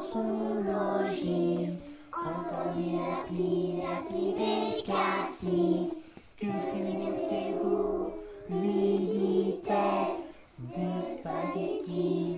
son logis, entendu la pluie, la pluie bécassie. Que remettez-vous, lui dit-elle, des spaghettis.